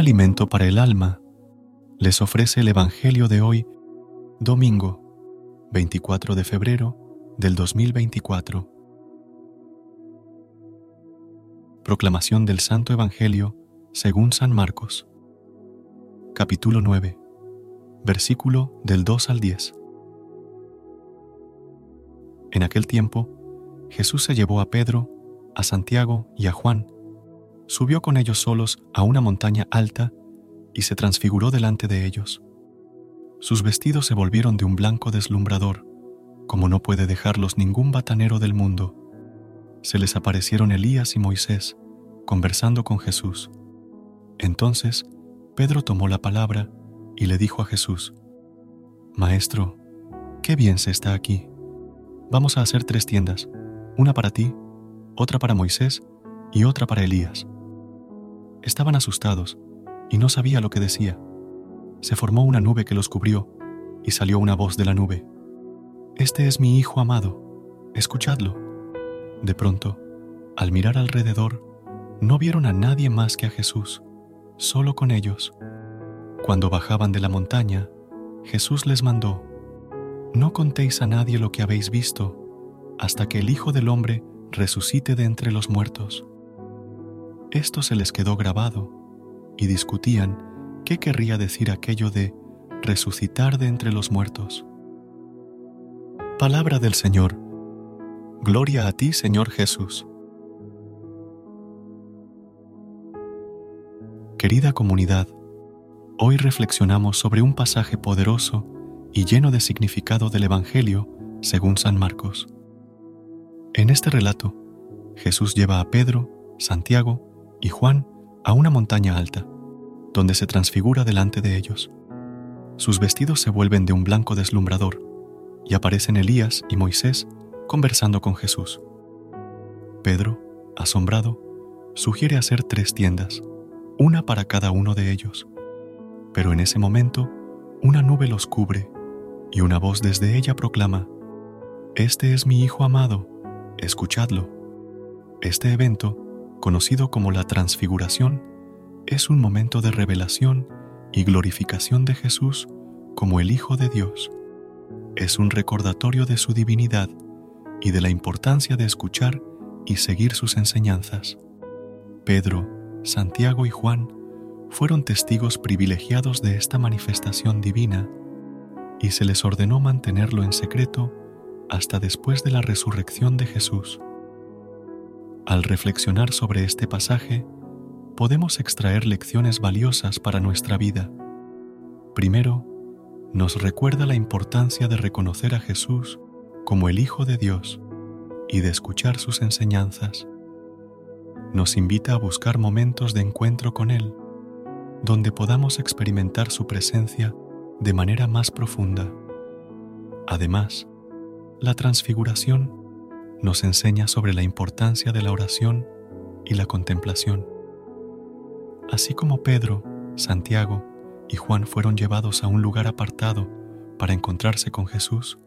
alimento para el alma, les ofrece el Evangelio de hoy, domingo 24 de febrero del 2024. Proclamación del Santo Evangelio según San Marcos. Capítulo 9. Versículo del 2 al 10. En aquel tiempo, Jesús se llevó a Pedro, a Santiago y a Juan, subió con ellos solos a una montaña alta y se transfiguró delante de ellos. Sus vestidos se volvieron de un blanco deslumbrador, como no puede dejarlos ningún batanero del mundo. Se les aparecieron Elías y Moisés, conversando con Jesús. Entonces, Pedro tomó la palabra y le dijo a Jesús, Maestro, qué bien se está aquí. Vamos a hacer tres tiendas, una para ti, otra para Moisés y otra para Elías. Estaban asustados y no sabía lo que decía. Se formó una nube que los cubrió y salió una voz de la nube. Este es mi Hijo amado, escuchadlo. De pronto, al mirar alrededor, no vieron a nadie más que a Jesús, solo con ellos. Cuando bajaban de la montaña, Jesús les mandó, No contéis a nadie lo que habéis visto, hasta que el Hijo del Hombre resucite de entre los muertos. Esto se les quedó grabado y discutían qué querría decir aquello de resucitar de entre los muertos. Palabra del Señor. Gloria a ti, Señor Jesús. Querida comunidad, hoy reflexionamos sobre un pasaje poderoso y lleno de significado del Evangelio según San Marcos. En este relato, Jesús lleva a Pedro, Santiago y Juan a una montaña alta, donde se transfigura delante de ellos. Sus vestidos se vuelven de un blanco deslumbrador, y aparecen Elías y Moisés conversando con Jesús. Pedro, asombrado, sugiere hacer tres tiendas, una para cada uno de ellos. Pero en ese momento, una nube los cubre, y una voz desde ella proclama, Este es mi Hijo amado, escuchadlo. Este evento conocido como la transfiguración, es un momento de revelación y glorificación de Jesús como el Hijo de Dios. Es un recordatorio de su divinidad y de la importancia de escuchar y seguir sus enseñanzas. Pedro, Santiago y Juan fueron testigos privilegiados de esta manifestación divina y se les ordenó mantenerlo en secreto hasta después de la resurrección de Jesús. Al reflexionar sobre este pasaje, podemos extraer lecciones valiosas para nuestra vida. Primero, nos recuerda la importancia de reconocer a Jesús como el Hijo de Dios y de escuchar sus enseñanzas. Nos invita a buscar momentos de encuentro con Él, donde podamos experimentar su presencia de manera más profunda. Además, la transfiguración nos enseña sobre la importancia de la oración y la contemplación. Así como Pedro, Santiago y Juan fueron llevados a un lugar apartado para encontrarse con Jesús,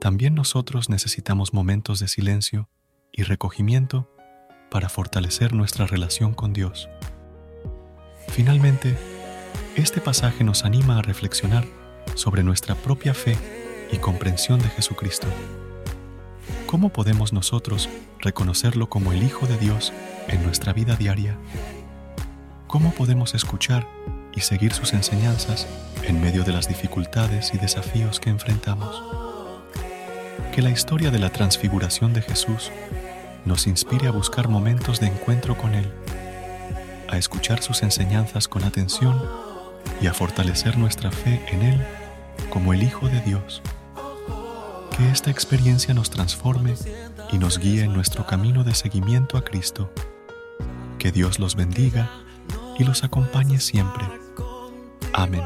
también nosotros necesitamos momentos de silencio y recogimiento para fortalecer nuestra relación con Dios. Finalmente, este pasaje nos anima a reflexionar sobre nuestra propia fe y comprensión de Jesucristo. ¿Cómo podemos nosotros reconocerlo como el Hijo de Dios en nuestra vida diaria? ¿Cómo podemos escuchar y seguir sus enseñanzas en medio de las dificultades y desafíos que enfrentamos? Que la historia de la transfiguración de Jesús nos inspire a buscar momentos de encuentro con Él, a escuchar sus enseñanzas con atención y a fortalecer nuestra fe en Él como el Hijo de Dios. Que esta experiencia nos transforme y nos guíe en nuestro camino de seguimiento a Cristo. Que Dios los bendiga y los acompañe siempre. Amén.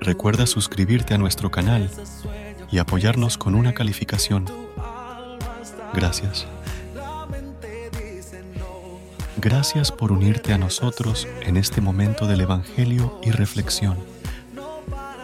Recuerda suscribirte a nuestro canal y apoyarnos con una calificación. Gracias. Gracias por unirte a nosotros en este momento del Evangelio y reflexión.